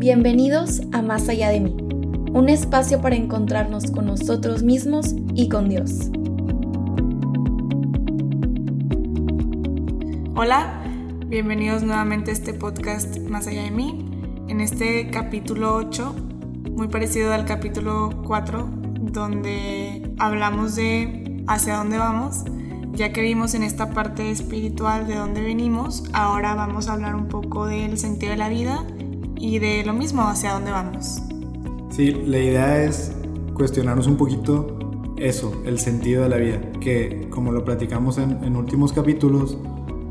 Bienvenidos a Más allá de mí, un espacio para encontrarnos con nosotros mismos y con Dios. Hola, bienvenidos nuevamente a este podcast Más allá de mí, en este capítulo 8, muy parecido al capítulo 4, donde hablamos de hacia dónde vamos. Ya que vimos en esta parte espiritual de dónde venimos, ahora vamos a hablar un poco del sentido de la vida y de lo mismo hacia dónde vamos. Sí, la idea es cuestionarnos un poquito eso, el sentido de la vida, que como lo platicamos en, últimos capítulos,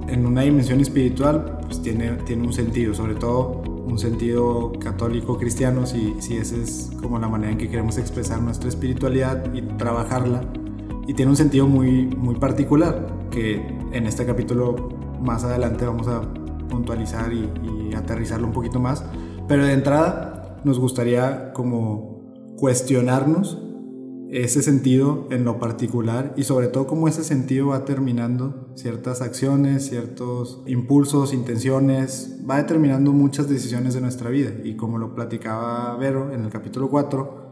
en una dimensión espiritual, pues tiene, tiene un sentido, sobre todo un sentido católico cristiano, si, si esa es como la manera en que queremos expresar nuestra espiritualidad y trabajarla. Y tiene un sentido muy, muy particular, que en este capítulo más adelante vamos a puntualizar y, aterrizarlo un poquito más. Pero de entrada nos gustaría como cuestionarnos ese sentido en lo particular y sobre todo cómo ese sentido va terminando ciertas acciones, ciertos impulsos, intenciones, va determinando muchas decisiones de nuestra vida y como lo platicaba Vero en el capítulo 4,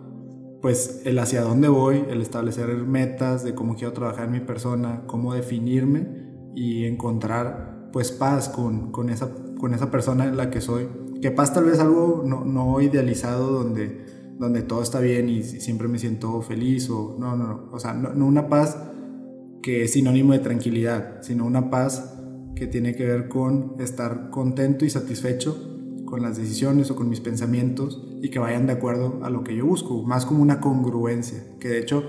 pues el hacia dónde voy, el establecer metas de cómo quiero trabajar mi persona, cómo definirme y encontrar pues paz con, con, esa, con esa persona en la que soy. Que paz tal vez algo no, no, idealizado donde, donde todo está bien y siempre me siento feliz o no, no, no, o sea, no, no una paz que es sinónimo de tranquilidad, sino una paz que tiene que ver con estar contento y satisfecho con las decisiones o con mis pensamientos y que vayan de acuerdo a lo que yo busco, más como una congruencia, que de hecho,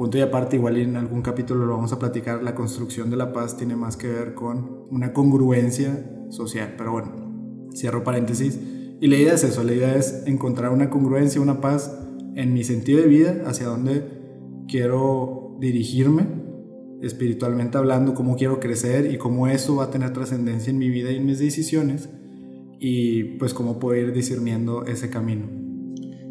punto y aparte, igual en algún capítulo lo vamos a platicar, la construcción de la paz tiene más que ver con una congruencia social, pero bueno, Cierro paréntesis. Y la idea es eso, la idea es encontrar una congruencia, una paz en mi sentido de vida, hacia dónde quiero dirigirme, espiritualmente hablando, cómo quiero crecer y cómo eso va a tener trascendencia en mi vida y en mis decisiones, y pues cómo puedo ir discerniendo ese camino.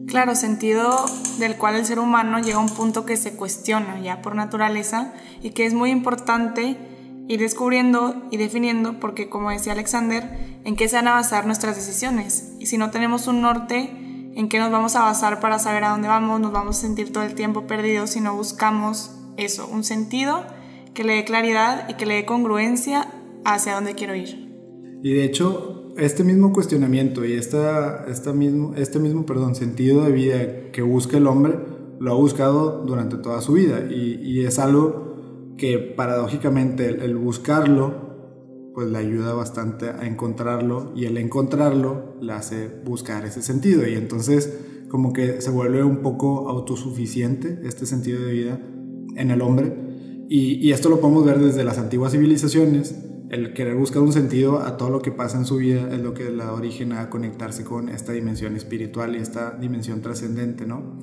Claro, sentido del cual el ser humano llega a un punto que se cuestiona ya por naturaleza y que es muy importante ir descubriendo y definiendo, porque como decía Alexander, en qué se van a basar nuestras decisiones. Y si no tenemos un norte, en qué nos vamos a basar para saber a dónde vamos, nos vamos a sentir todo el tiempo perdidos si no buscamos eso, un sentido que le dé claridad y que le dé congruencia hacia dónde quiero ir. Y de hecho, este mismo cuestionamiento y esta, esta mismo, este mismo perdón, sentido de vida que busca el hombre, lo ha buscado durante toda su vida. Y, es algo que paradójicamente el, buscarlo pues le ayuda bastante a encontrarlo y el encontrarlo le hace buscar ese sentido. Y entonces como que se vuelve un poco autosuficiente este sentido de vida en el hombre. Y, esto lo podemos ver desde las antiguas civilizaciones el querer buscar un sentido a todo lo que pasa en su vida es lo que le da origen a conectarse con esta dimensión espiritual y esta dimensión trascendente, ¿no?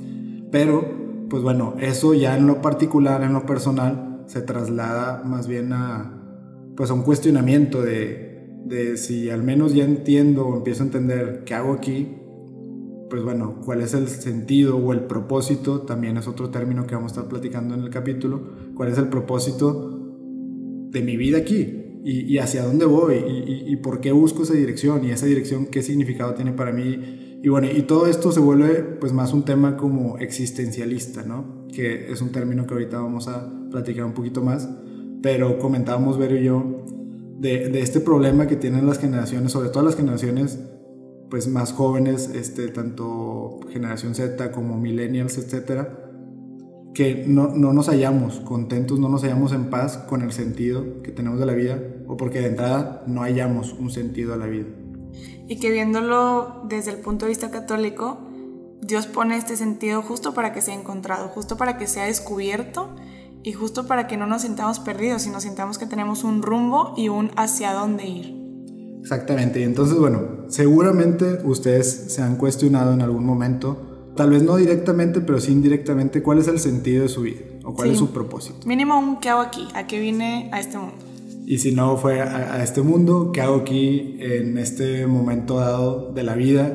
Pero, pues bueno, eso ya en lo particular, en lo personal, se traslada más bien a, pues a un cuestionamiento de, de si al menos ya entiendo o empiezo a entender qué hago aquí, pues bueno, cuál es el sentido o el propósito, también es otro término que vamos a estar platicando en el capítulo, cuál es el propósito de mi vida aquí y, hacia dónde voy y, y, por qué busco esa dirección y esa dirección qué significado tiene para mí. Y bueno, y todo esto se vuelve pues más un tema como existencialista, ¿no? Que es un término que ahorita vamos a platicar un poquito más, pero comentábamos Vero y yo de, de, este problema que tienen las generaciones, sobre todo las generaciones pues más jóvenes, este, tanto generación Z como millennials, etcétera, que no, no, nos hallamos contentos, no nos hallamos en paz con el sentido que tenemos de la vida, o porque de entrada no hallamos un sentido a la vida. Y que viéndolo desde el punto de vista católico, Dios pone este sentido justo para que sea encontrado, justo para que sea descubierto y justo para que no nos sintamos perdidos, sino sintamos que tenemos un rumbo y un hacia dónde ir. Exactamente, y entonces bueno, seguramente ustedes se han cuestionado en algún momento, tal vez no directamente, pero sí indirectamente, cuál es el sentido de su vida o cuál es su propósito. Mínimo un qué hago aquí, a qué vine a este mundo. Y si no fue a, a este mundo, ¿qué hago aquí en este momento dado de la vida?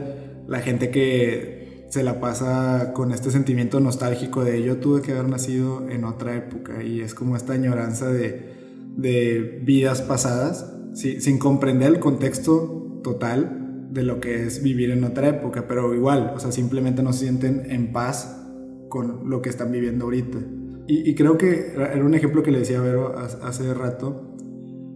La gente que se la pasa con este sentimiento nostálgico de yo tuve que haber nacido en otra época y es como esta añoranza de, de vidas pasadas, sin comprender el contexto total de lo que es vivir en otra época, pero igual, o sea, simplemente no se sienten en paz con lo que están viviendo ahorita. Y, creo que era un ejemplo que le decía a Vero hace rato,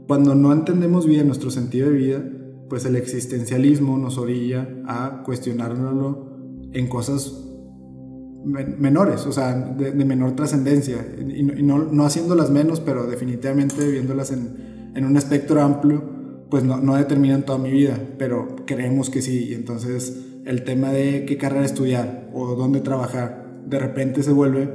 cuando no entendemos bien nuestro sentido de vida, pues el existencialismo nos orilla a cuestionárnoslo en cosas menores, o sea, de, menor trascendencia, y, no, no, haciéndolas menos, pero definitivamente viéndolas en, en un espectro amplio, pues no, no, determinan toda mi vida, pero creemos que sí, y entonces el tema de qué carrera estudiar o dónde trabajar, de repente se vuelve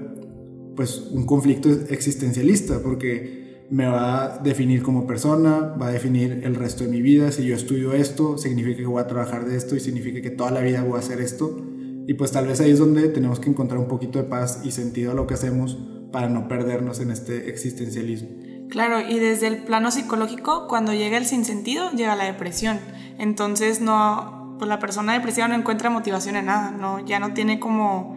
pues un conflicto existencialista, porque me va a definir como persona, va a definir el resto de mi vida, si yo estudio esto, significa que voy a trabajar de esto y significa que toda la vida voy a hacer esto, y pues tal vez ahí es donde tenemos que encontrar un poquito de paz y sentido a lo que hacemos para no perdernos en este existencialismo. Claro, y desde el plano psicológico, cuando llega el sinsentido, llega la depresión. Entonces no, pues la persona depresiva no encuentra motivación en nada, no, ya no tiene como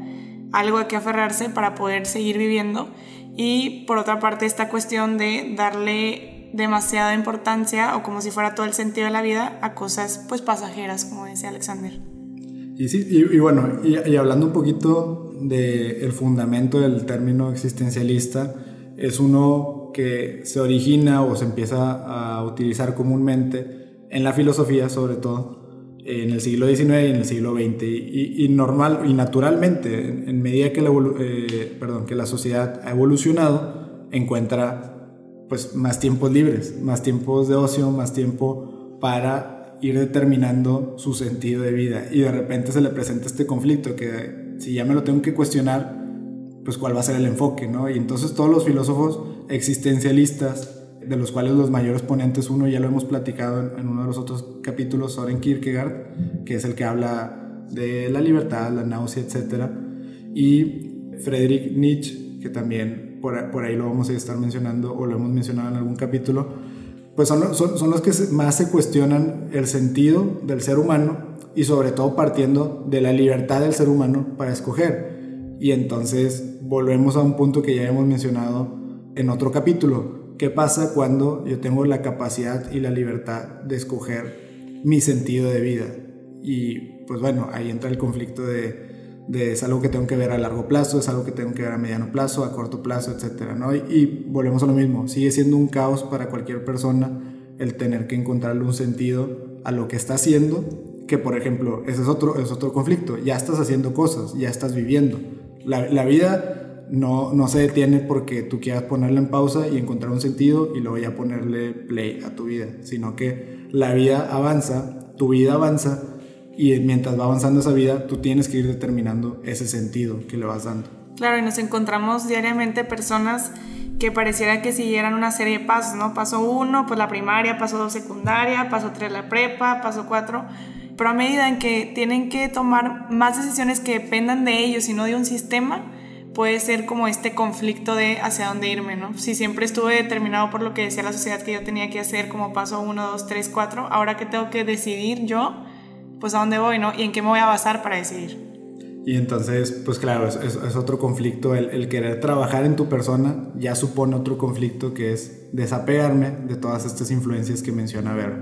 algo a que aferrarse para poder seguir viviendo. Y por otra parte, esta cuestión de darle demasiada importancia o como si fuera todo el sentido de la vida a cosas pues pasajeras, como decía Alexander. Y sí, y, bueno, y, hablando un poquito del fundamento del término existencialista, es uno que se origina o se empieza a utilizar comúnmente en la filosofía, sobre todo, en el siglo XIX y en el siglo XX. Y, normal y naturalmente, en, medida que la, eh, que la sociedad ha evolucionado, encuentra pues, más tiempos libres, más tiempos de ocio, más tiempo para ir determinando su sentido de vida y de repente se le presenta este conflicto que si ya me lo tengo que cuestionar, pues cuál va a ser el enfoque, ¿no? Y entonces todos los filósofos existencialistas, de los cuales los mayores ponentes, uno ya lo hemos platicado en, uno de los otros capítulos, Soren Kierkegaard, que es el que habla de la libertad, la náusea, etc. Y Friedrich Nietzsche, que también por, por ahí lo vamos a estar mencionando o lo hemos mencionado en algún capítulo, pues son, son, los que más se cuestionan el sentido del ser humano y sobre todo partiendo de la libertad del ser humano para escoger. Y entonces volvemos a un punto que ya hemos mencionado en otro capítulo. ¿Qué pasa cuando yo tengo la capacidad y la libertad de escoger mi sentido de vida? Y pues bueno, ahí entra el conflicto de de es algo que tengo que ver a largo plazo, es algo que tengo que ver a mediano plazo, a corto plazo, etcétera, ¿no? Y, volvemos a lo mismo, sigue siendo un caos para cualquier persona el tener que encontrarle un sentido a lo que está haciendo, que por ejemplo, ese es otro, es otro conflicto, ya estás haciendo cosas, ya estás viviendo. La, la vida no, no se detiene porque tú quieras ponerla en pausa y encontrar un sentido y luego ya ponerle play a tu vida, sino que la vida avanza, tu vida avanza y mientras va avanzando esa vida, tú tienes que ir determinando ese sentido que le vas dando. Claro, y nos encontramos diariamente personas que pareciera que siguieran una serie de pasos, ¿no? Paso uno, pues la primaria, paso dos, secundaria, paso tres, la prepa, paso cuatro, pero a medida en que tienen que tomar más decisiones que dependan de ellos y no de un sistema, puede ser como este conflicto de hacia dónde irme, ¿no? Si siempre estuve determinado por lo que decía la sociedad que yo tenía que hacer como paso uno, dos, tres, cuatro, ahora que tengo que decidir yo, pues a dónde voy, ¿no? Y en qué me voy a basar para decidir. Y entonces, pues claro, es, otro conflicto. El, querer trabajar en tu persona ya supone otro conflicto que es desapegarme de todas estas influencias que menciona Ver.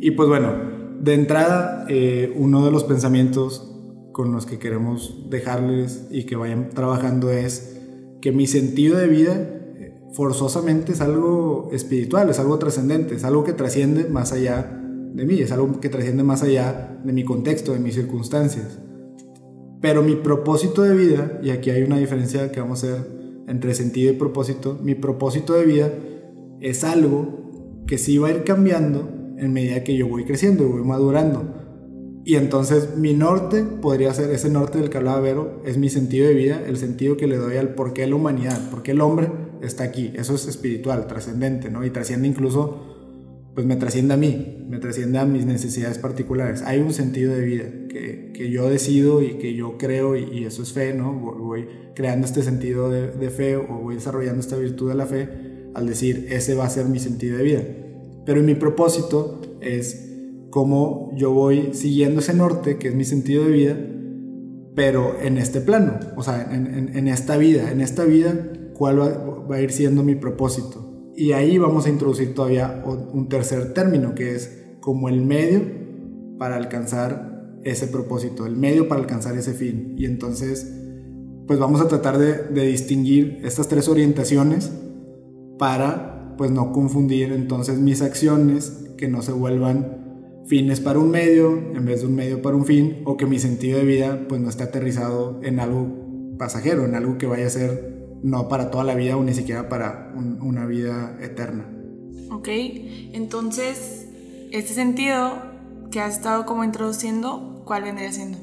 Y pues bueno, de entrada, eh, uno de los pensamientos con los que queremos dejarles y que vayan trabajando es que mi sentido de vida eh, forzosamente es algo espiritual, es algo trascendente, es algo que trasciende más allá de mí, es algo que trasciende más allá de mi contexto, de mis circunstancias. Pero mi propósito de vida, y aquí hay una diferencia que vamos a hacer entre sentido y propósito, mi propósito de vida es algo que sí va a ir cambiando en medida que yo voy creciendo y voy madurando. Y entonces mi norte podría ser ese norte del que hablaba Vero, es mi sentido de vida, el sentido que le doy al por qué la humanidad, por qué el hombre está aquí. Eso es espiritual, trascendente, ¿no? Y trasciende incluso pues me trasciende a mí, me trasciende a mis necesidades particulares. Hay un sentido de vida que, que yo decido y que yo creo y, eso es fe, ¿no? Voy creando este sentido de, de, fe o voy desarrollando esta virtud de la fe al decir, ese va a ser mi sentido de vida. Pero mi propósito es cómo yo voy siguiendo ese norte, que es mi sentido de vida, pero en este plano, o sea, en, esta vida, en esta vida, ¿cuál va a ir siendo mi propósito? Y ahí vamos a introducir todavía un tercer término, que es como el medio para alcanzar ese propósito, el medio para alcanzar ese fin. Y entonces, pues vamos a tratar de distinguir estas tres orientaciones para pues no confundir entonces mis acciones que no se vuelvan fines para un medio en vez de un medio para un fin o que mi sentido de vida pues no esté aterrizado en algo pasajero, en algo que vaya a ser no para toda la vida o ni siquiera para una vida eterna. Ok, entonces este sentido que has estado como introduciendo, ¿cuál vendría siendo?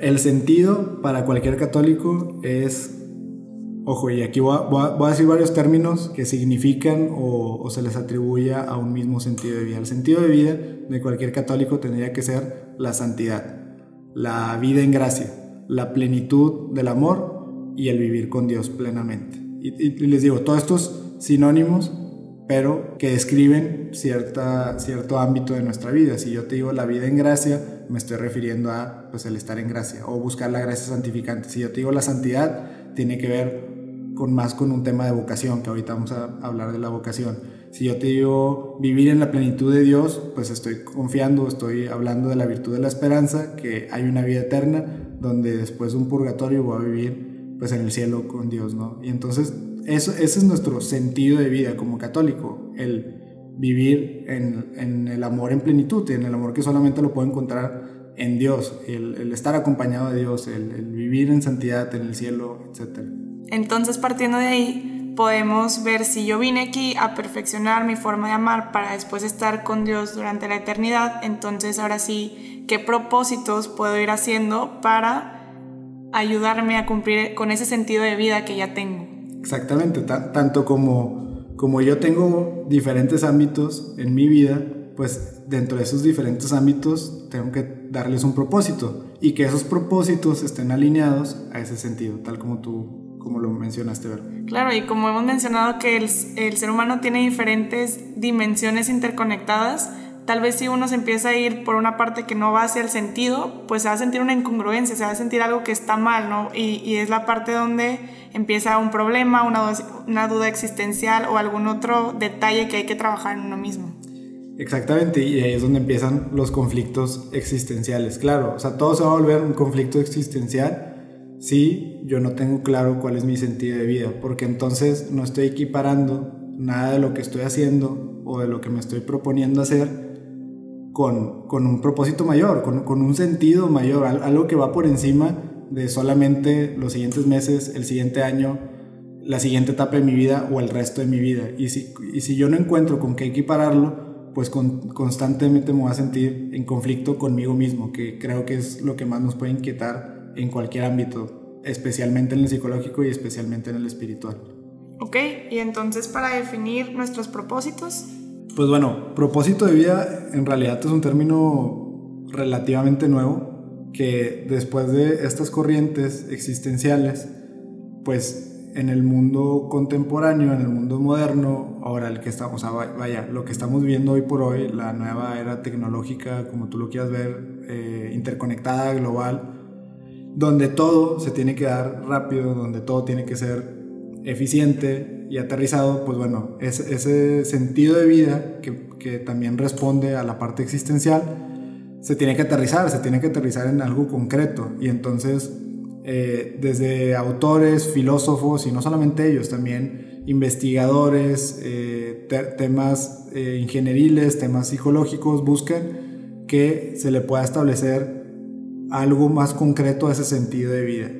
El sentido para cualquier católico es Ojo, y aquí voy a, decir varios términos que significan o, se les atribuye a un mismo sentido de vida. El sentido de vida de cualquier católico tendría que ser la santidad, la vida en gracia, la plenitud del amor y el vivir con Dios plenamente. Y, les digo, todos estos sinónimos, pero que describen cierta, cierto ámbito de nuestra vida. Si yo te digo la vida en gracia, me estoy refiriendo a pues, el estar en gracia o buscar la gracia santificante. Si yo te digo la santidad, tiene que ver con más con un tema de vocación, que ahorita vamos a hablar de la vocación. Si yo te digo vivir en la plenitud de Dios, pues estoy confiando, estoy hablando de la virtud de la esperanza, que hay una vida eterna, donde después de un purgatorio voy a vivir pues en el cielo con Dios, ¿no? Y entonces eso, ese es nuestro sentido de vida como católico, el vivir en, en el amor en plenitud, en el amor que solamente lo puedo encontrar en Dios, el, el estar acompañado de Dios, el, vivir en santidad en el cielo, etcétera. Entonces, partiendo de ahí, podemos ver si yo vine aquí a perfeccionar mi forma de amar para después estar con Dios durante la eternidad, entonces ahora sí, ¿qué propósitos puedo ir haciendo para ayudarme a cumplir con ese sentido de vida que ya tengo? Exactamente, tanto como, como yo tengo diferentes ámbitos en mi vida, pues dentro de esos diferentes ámbitos tengo que darles un propósito y que esos propósitos estén alineados a ese sentido, tal como tú como lo mencionaste, ¿verdad? Claro, y como hemos mencionado que el, el, ser humano tiene diferentes dimensiones interconectadas, tal vez si uno se empieza a ir por una parte que no va hacia el sentido, pues se va a sentir una incongruencia, se va a sentir algo que está mal, ¿no? Y, y es la parte donde empieza un problema, una, una duda existencial o algún otro detalle que hay que trabajar en uno mismo. Exactamente, y ahí es donde empiezan los conflictos existenciales. Claro, o sea, todo se va a volver un conflicto existencial si yo no tengo claro cuál es mi sentido de vida, porque entonces no estoy equiparando nada de lo que estoy haciendo o de lo que me estoy proponiendo hacer con, con un propósito mayor, con, con, un sentido mayor, algo que va por encima de solamente los siguientes meses, el siguiente año, la siguiente etapa de mi vida o el resto de mi vida. Y si, y si yo no encuentro con qué equipararlo, pues con, constantemente me voy a sentir en conflicto conmigo mismo, que creo que es lo que más nos puede inquietar en cualquier ámbito, especialmente en el psicológico y especialmente en el espiritual. Ok, y entonces para definir nuestros propósitos. Pues bueno, propósito de vida en realidad es un término relativamente nuevo que después de estas corrientes existenciales, pues en el mundo contemporáneo, en el mundo moderno, ahora el que estamos, vaya, lo que estamos viendo hoy por hoy, la nueva era tecnológica, como tú lo quieras ver, eh, interconectada, global, donde todo se tiene que dar rápido, donde todo tiene que ser eficiente y aterrizado, pues bueno, ese, sentido de vida que, que, también responde a la parte existencial, se tiene que aterrizar, se tiene que aterrizar en algo concreto. Y entonces, eh, desde autores, filósofos, y no solamente ellos, también investigadores, eh, temas eh, ingenieriles, temas psicológicos, buscan que se le pueda establecer algo más concreto a ese sentido de vida.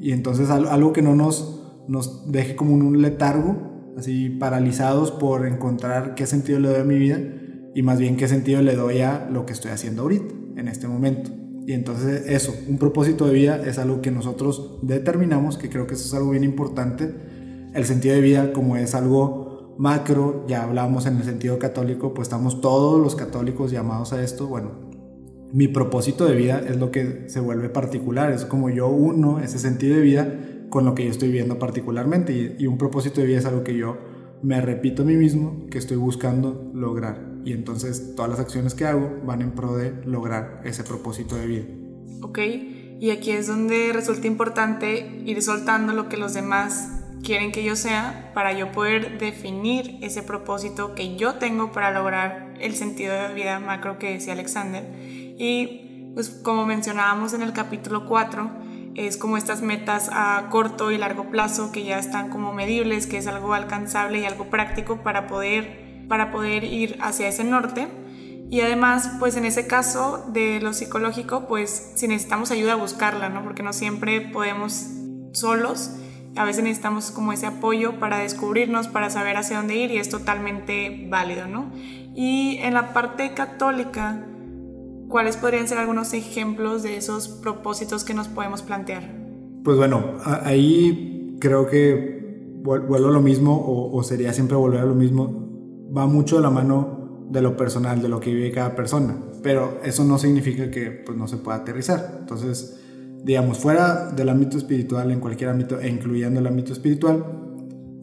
Y entonces algo que no nos, nos deje como un letargo, así paralizados por encontrar qué sentido le doy a mi vida y más bien qué sentido le doy a lo que estoy haciendo ahorita, en este momento. Y entonces eso, un propósito de vida es algo que nosotros determinamos, que creo que eso es algo bien importante. El sentido de vida como es algo macro, ya hablábamos en el sentido católico, pues estamos todos los católicos llamados a esto, bueno, mi propósito de vida es lo que se vuelve particular, es como yo uno ese sentido de vida con lo que yo estoy viviendo particularmente. Y, un propósito de vida es algo que yo me repito a mí mismo que estoy buscando lograr. Y entonces todas las acciones que hago van en pro de lograr ese propósito de vida. Ok, y aquí es donde resulta importante ir soltando lo que los demás quieren que yo sea para yo poder definir ese propósito que yo tengo para lograr el sentido de vida macro que decía Alexander Y pues como mencionábamos en el capítulo 4, es como estas metas a corto y largo plazo que ya están como medibles, que es algo alcanzable y algo práctico para poder, para poder ir hacia ese norte. Y además, pues en ese caso de lo psicológico, pues si necesitamos ayuda, buscarla, ¿no? Porque no siempre podemos solos. A veces necesitamos como ese apoyo para descubrirnos, para saber hacia dónde ir y es totalmente válido, ¿no? Y en la parte católica, ¿cuáles podrían ser algunos ejemplos de esos propósitos que nos podemos plantear? Pues bueno, ahí creo que vuelvo a lo mismo o, o sería siempre volver a lo mismo. Va mucho de la mano de lo personal, de lo que vive cada persona. Pero eso no significa que pues, no se pueda aterrizar. Entonces, digamos, fuera del ámbito espiritual, en cualquier ámbito, e incluyendo el ámbito espiritual,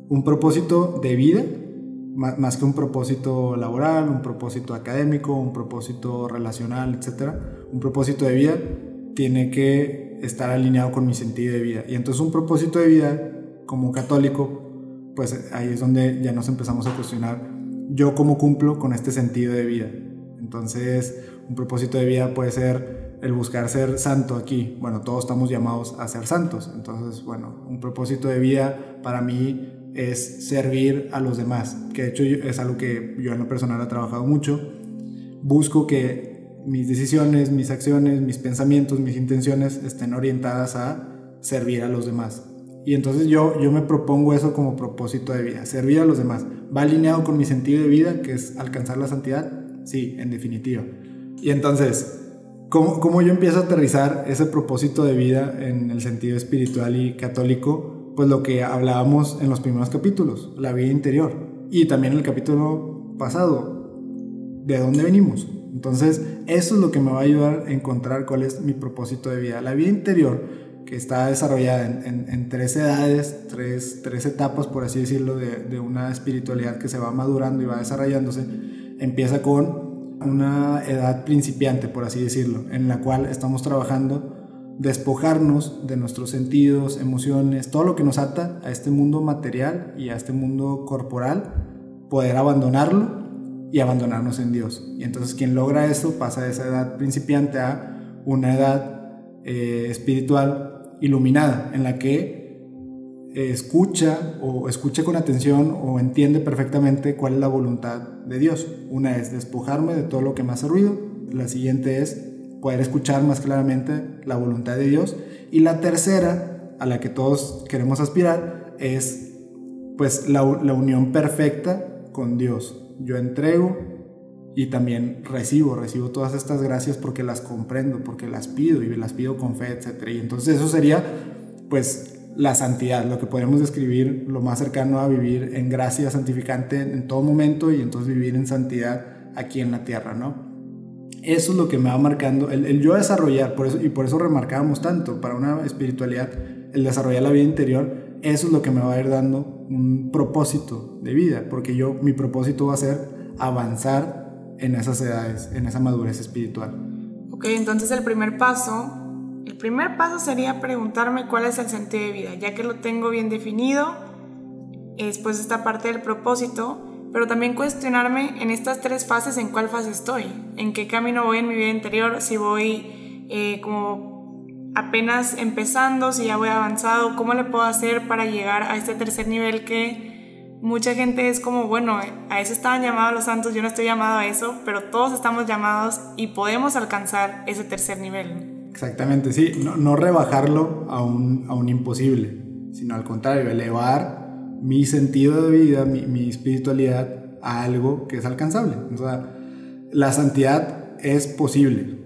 un propósito de vida, más, que un propósito laboral, un propósito académico, un propósito relacional, etc. Un propósito de vida tiene que estar alineado con mi sentido de vida. Y entonces un propósito de vida como católico, pues ahí es donde ya nos empezamos a cuestionar yo cómo cumplo con este sentido de vida. Entonces, un propósito de vida puede ser el buscar ser santo aquí. Bueno, todos estamos llamados a ser santos. Entonces, bueno, un propósito de vida para mí es servir a los demás, que de hecho es algo que yo en lo personal he trabajado mucho. Busco que mis decisiones, mis acciones, mis pensamientos, mis intenciones estén orientadas a servir a los demás. Y entonces yo, yo me propongo eso como propósito de vida, servir a los demás. ¿Va alineado con mi sentido de vida, que es alcanzar la santidad? Sí, en definitiva. Y entonces, ¿cómo, cómo yo empiezo a aterrizar ese propósito de vida en el sentido espiritual y católico? Pues lo que hablábamos en los primeros capítulos, la vida interior. Y también en el capítulo pasado, ¿de dónde venimos? Entonces, eso es lo que me va a ayudar a encontrar cuál es mi propósito de vida. La vida interior que está desarrollada en, tres edades, tres, tres, etapas, por así decirlo, de, de, una espiritualidad que se va madurando y va desarrollándose, empieza con una edad principiante, por así decirlo, en la cual estamos trabajando despojarnos de nuestros sentidos, emociones, todo lo que nos ata a este mundo material y a este mundo corporal, poder abandonarlo y abandonarnos en Dios. Y entonces quien logra eso pasa de esa edad principiante a una edad eh, espiritual iluminada, en la que escucha o escucha con atención o entiende perfectamente cuál es la voluntad de Dios. Una es despojarme de todo lo que me hace ruido, la siguiente es poder escuchar más claramente la voluntad de Dios y la tercera, a la que todos queremos aspirar, es pues la, la unión perfecta con Dios. Yo entrego y también recibo, recibo todas estas gracias porque las comprendo, porque las pido y las pido con fe, etc. Y entonces eso sería pues la santidad, lo que podemos describir lo más cercano a vivir en gracia santificante en todo momento y entonces vivir en santidad aquí en la tierra, ¿no? Eso es lo que me va marcando, el, yo desarrollar, por eso, y por eso remarcábamos tanto, para una espiritualidad, el desarrollar la vida interior, eso es lo que me va a ir dando un propósito de vida, porque yo, mi propósito va a ser avanzar en esas edades, en esa madurez espiritual. Ok, entonces el primer paso, el primer paso sería preguntarme cuál es el sentido de vida, ya que lo tengo bien definido, después esta parte del propósito, pero también cuestionarme en estas tres fases en cuál fase estoy, en qué camino voy en mi vida interior, si voy eh, como apenas empezando, si ya voy avanzado, cómo le puedo hacer para llegar a este tercer nivel que mucha gente es como, bueno, a eso estaban llamados los santos, yo no estoy llamado a eso, pero todos estamos llamados y podemos alcanzar ese tercer nivel. Exactamente, sí, no, rebajarlo a un, a un, imposible, sino al contrario, elevar mi sentido de vida, mi, mi espiritualidad a algo que es alcanzable. O sea, la santidad es posible.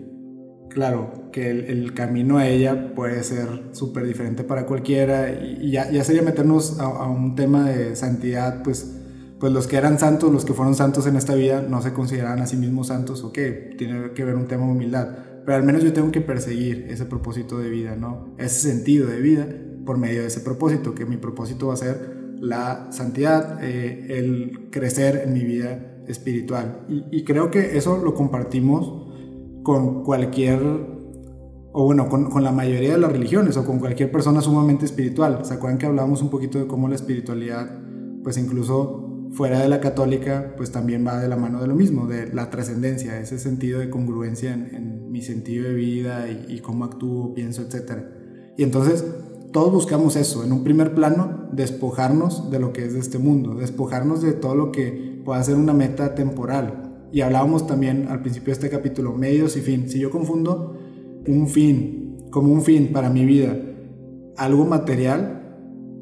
Claro, que el, camino a ella puede ser súper diferente para cualquiera y, ya, ya, sería meternos a, un tema de santidad, pues, pues los que eran santos, los que fueron santos en esta vida no se consideran a sí mismos santos, ok, tiene que ver un tema de humildad, pero al menos yo tengo que perseguir ese propósito de vida, ¿no? Ese sentido de vida por medio de ese propósito, que mi propósito va a ser la santidad, eh, el crecer en mi vida espiritual. Y, creo que eso lo compartimos con cualquier o bueno, con, la mayoría de las religiones o con cualquier persona sumamente espiritual. ¿Se acuerdan que hablábamos un poquito de cómo la espiritualidad, pues incluso fuera de la católica, pues también va de la mano de lo mismo, de la trascendencia, ese sentido de congruencia en, mi sentido de vida y, y, cómo actúo, pienso, etc. Y entonces todos buscamos eso, en un primer plano, despojarnos de lo que es de este mundo, despojarnos de todo lo que pueda ser una meta temporal. Y hablábamos también al principio de este capítulo, medios y fin. Si yo confundo un fin como un fin para mi vida, algo material,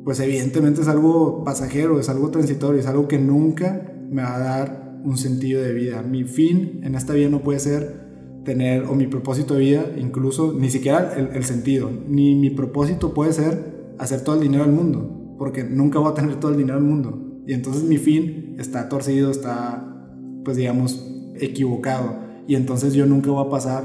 pues evidentemente es algo pasajero, es algo transitorio, es algo que nunca me va a dar un sentido de vida. Mi fin en esta vida no puede ser tener, o mi propósito de vida, incluso, ni siquiera el, sentido, ni mi propósito puede ser hacer todo el dinero del mundo, porque nunca voy a tener todo el dinero del mundo. Y entonces mi fin está torcido, está, pues digamos, equivocado. Y entonces yo nunca voy a pasar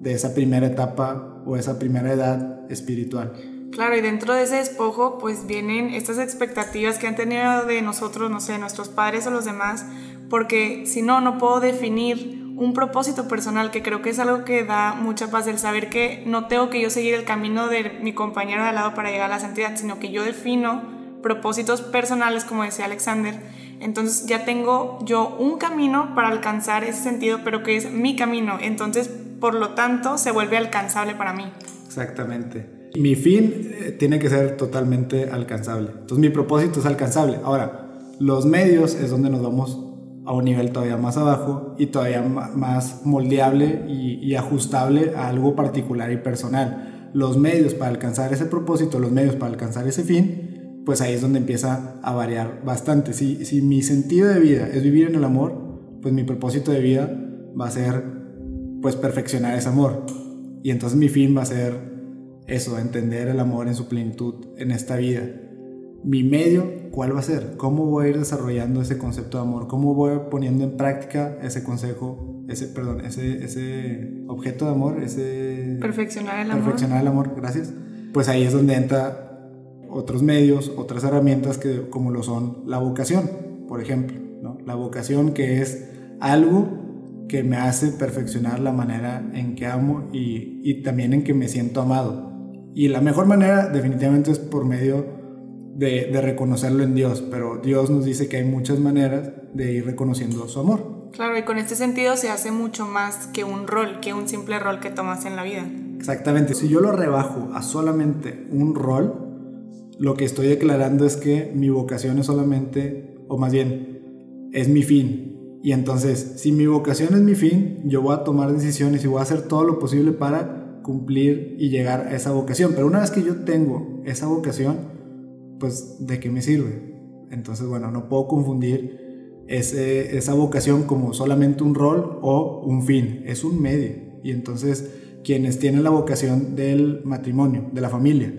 de esa primera etapa o esa primera edad espiritual. Claro, y dentro de ese despojo pues vienen estas expectativas que han tenido de nosotros, no sé, nuestros padres o los demás, porque si no, no puedo definir un propósito personal, que creo que es algo que da mucha paz, el saber que no tengo que yo seguir el camino de mi compañero de al lado para llegar a la santidad, sino que yo defino propósitos personales, como decía Alexander. Entonces ya tengo yo un camino para alcanzar ese sentido, pero que es mi camino. Entonces, por lo tanto, se vuelve alcanzable para mí. Exactamente mi fin eh, tiene que ser totalmente alcanzable. Entonces mi propósito es alcanzable. Ahora, los medios es donde nos vamos a un nivel todavía más abajo y todavía más moldeable y, ajustable a algo particular y personal. Los medios para alcanzar ese propósito, los medios para alcanzar ese fin, pues ahí es donde empieza a variar bastante. Si, si mi sentido de vida es vivir en el amor, pues mi propósito de vida va a ser pues perfeccionar ese amor. Y entonces mi fin va a ser eso, entender el amor en su plenitud en esta vida. Mi medio, ¿cuál va a ser? ¿Cómo voy a ir desarrollando ese concepto de amor? ¿Cómo voy poniendo en práctica ese consejo, ese, perdón, ese, ese objeto de amor, ese... Perfeccionar el amor. Perfeccionar el amor, gracias. Pues ahí es donde entra otros medios, otras herramientas que, como lo son la vocación, por ejemplo. ¿no? La vocación que es algo que me hace perfeccionar la manera en que amo y, y también en que me siento amado. Y la mejor manera definitivamente es por medio de, reconocerlo en Dios, pero Dios nos dice que hay muchas maneras de ir reconociendo su amor. Claro, y con este sentido se hace mucho más que un rol, que un simple rol que tomas en la vida. Exactamente, si yo lo rebajo a solamente un rol, lo que estoy declarando es que mi vocación es solamente, o más bien, es mi fin. Y entonces, si mi vocación es mi fin, yo voy a tomar decisiones y voy a hacer todo lo posible para cumplir y llegar a esa vocación. Pero una vez que yo tengo esa vocación, pues ¿de qué me sirve? Entonces, bueno, no puedo confundir esa vocación como solamente un rol o un fin, es un medio. Y entonces quienes tienen la vocación del matrimonio, de la familia,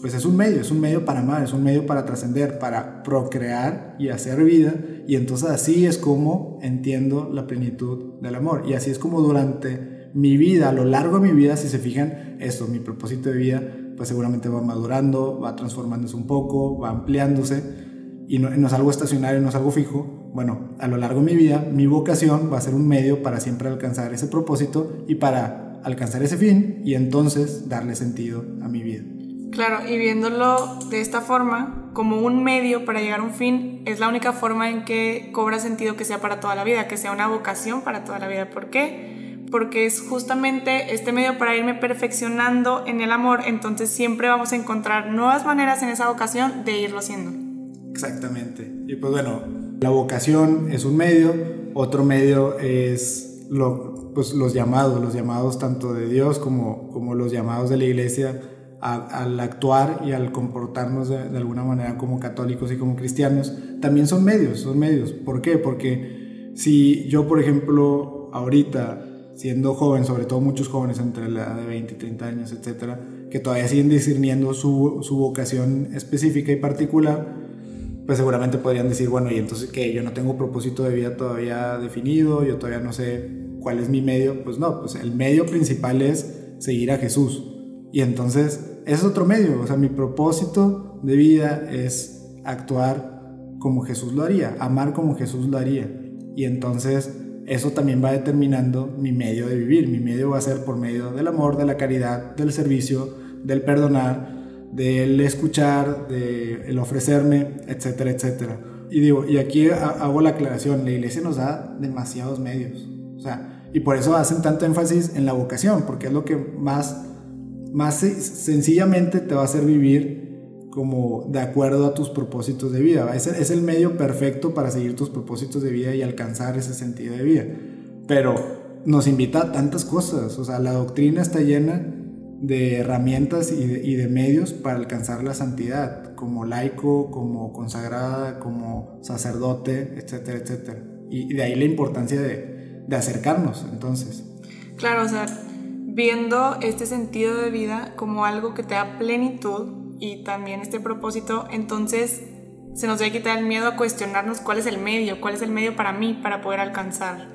pues es un medio, es un medio para amar, es un medio para trascender, para procrear y hacer vida. Y entonces así es como entiendo la plenitud del amor. Y así es como durante mi vida, a lo largo de mi vida, si se fijan, esto, mi propósito de vida, pues seguramente va madurando, va transformándose un poco, va ampliándose y no, es algo estacionario, no es algo fijo. Bueno, a lo largo de mi vida, mi vocación va a ser un medio para siempre alcanzar ese propósito y para alcanzar ese fin y entonces darle sentido a mi vida. Claro, y viéndolo de esta forma, como un medio para llegar a un fin, es la única forma en que cobra sentido que sea para toda la vida, que sea una vocación para toda la vida. ¿Por qué? Porque es justamente este medio para irme perfeccionando en el amor, entonces siempre vamos a encontrar nuevas maneras en esa vocación de irlo haciendo. Exactamente. Y pues bueno, la vocación es un medio, otro medio es lo, pues los llamados, los llamados tanto de Dios como, como los llamados de la iglesia al actuar y al comportarnos de, de, alguna manera como católicos y como cristianos, también son medios, son medios. ¿Por qué? Porque si yo, por ejemplo, ahorita siendo joven, sobre todo muchos jóvenes entre la edad de 20 y 30 años, etcétera, que todavía siguen discerniendo su, su, vocación específica y particular, pues seguramente podrían decir, bueno, y entonces que yo no tengo propósito de vida todavía definido, yo todavía no sé cuál es mi medio, pues no, pues el medio principal es seguir a Jesús. Y entonces, ese es otro medio, o sea, mi propósito de vida es actuar como Jesús lo haría, amar como Jesús lo haría. Y entonces eso también va determinando mi medio de vivir. Mi medio va a ser por medio del amor, de la caridad, del servicio, del perdonar, del escuchar, del ofrecerme, etcétera, etcétera. Y digo, y aquí hago la aclaración, la iglesia nos da demasiados medios. O sea, y por eso hacen tanto énfasis en la vocación, porque es lo que más, más sencillamente te va a hacer vivir como de acuerdo a tus propósitos de vida. Es, es el medio perfecto para seguir tus propósitos de vida y alcanzar ese sentido de vida. Pero nos invita a tantas cosas, o sea, la doctrina está llena de herramientas y de, y de, medios para alcanzar la santidad, como laico, como consagrada, como sacerdote, etcétera, etcétera. Y, de ahí la importancia de, de acercarnos, entonces. Claro, o sea, viendo este sentido de vida como algo que te da plenitud y también este propósito, entonces se nos debe quitar el miedo a cuestionarnos cuál es el medio, cuál es el medio para mí para poder alcanzar.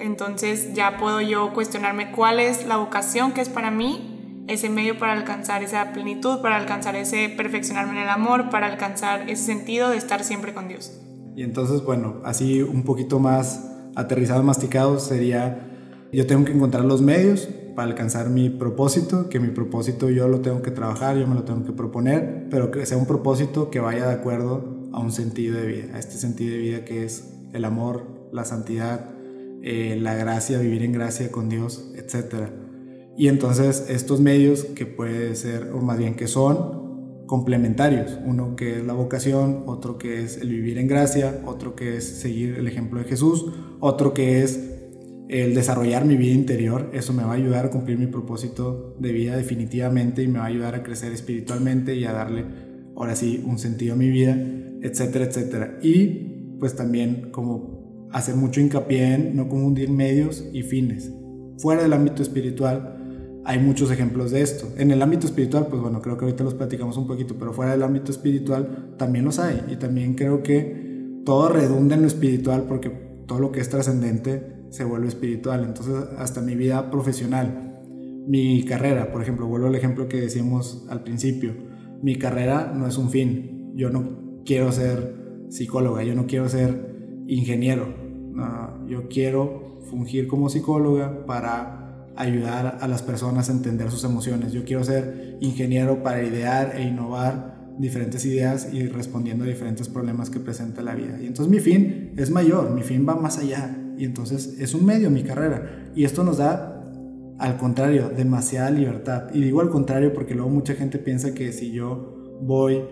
Entonces ya puedo yo cuestionarme cuál es la vocación que es para mí ese medio para alcanzar esa plenitud, para alcanzar ese perfeccionarme en el amor, para alcanzar ese sentido de estar siempre con Dios. Y entonces, bueno, así un poquito más aterrizado, masticado, sería, yo tengo que encontrar los medios para alcanzar mi propósito, que mi propósito yo lo tengo que trabajar, yo me lo tengo que proponer, pero que sea un propósito que vaya de acuerdo a un sentido de vida, a este sentido de vida que es el amor, la santidad, eh, la gracia, vivir en gracia con Dios, etcétera. Y entonces estos medios que puede ser, o más bien que son complementarios, uno que es la vocación, otro que es el vivir en gracia, otro que es seguir el ejemplo de Jesús, otro que es el desarrollar mi vida interior, eso me va a ayudar a cumplir mi propósito de vida definitivamente y me va a ayudar a crecer espiritualmente y a darle ahora sí un sentido a mi vida, etcétera, etcétera. Y pues también como hacer mucho hincapié en no confundir medios y fines. Fuera del ámbito espiritual, hay muchos ejemplos de esto. En el ámbito espiritual, pues bueno, creo que ahorita los platicamos un poquito, pero fuera del ámbito espiritual también los hay. Y también creo que todo redunda en lo espiritual porque todo lo que es trascendente se vuelve espiritual. Entonces, hasta mi vida profesional, mi carrera, por ejemplo, vuelvo al ejemplo que decíamos al principio, mi carrera no es un fin. Yo no quiero ser psicóloga, yo no quiero ser ingeniero. yo quiero fungir como psicóloga para ayudar a las personas a entender sus emociones. Yo quiero ser ingeniero para idear e innovar diferentes ideas y respondiendo a diferentes problemas que presenta la vida. Y entonces mi fin es mayor, mi fin va más allá. Y entonces es un medio mi carrera. Y esto nos da, al contrario, demasiada libertad. Y digo al contrario porque luego mucha gente piensa que si yo voy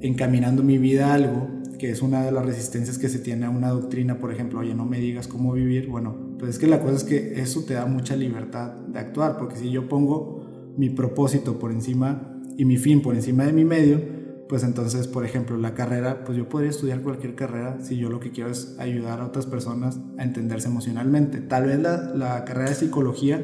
encaminando mi vida a algo, que es una de las resistencias que se tiene a una doctrina, por ejemplo, oye, no me digas cómo vivir, bueno, pues es que la cosa es que eso te da mucha libertad de actuar, porque si yo pongo mi propósito por encima y mi fin por encima de mi medio, pues entonces, por ejemplo, la carrera, pues yo podría estudiar cualquier carrera si yo lo que quiero es ayudar a otras personas a entenderse emocionalmente. Tal vez la, la carrera de psicología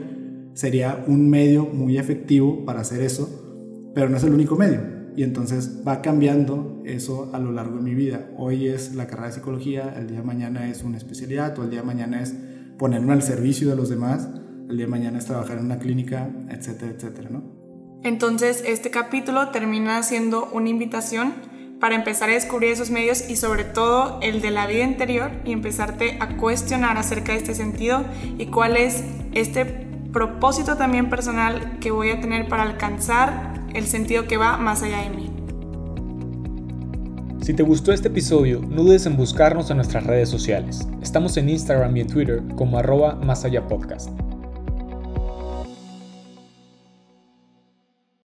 sería un medio muy efectivo para hacer eso, pero no es el único medio y entonces va cambiando eso a lo largo de mi vida. Hoy es la carrera de psicología, el día de mañana es una especialidad, o el día de mañana es ponerme al servicio de los demás, el día de mañana es trabajar en una clínica, etcétera, etcétera, ¿no? Entonces, este capítulo termina siendo una invitación para empezar a descubrir esos medios y sobre todo el de la vida interior y empezarte a cuestionar acerca de este sentido y cuál es este propósito también personal que voy a tener para alcanzar el sentido que va más allá de mí. Si te gustó este episodio, no dudes en buscarnos en nuestras redes sociales. Estamos en Instagram y en Twitter como arroba más allá podcast.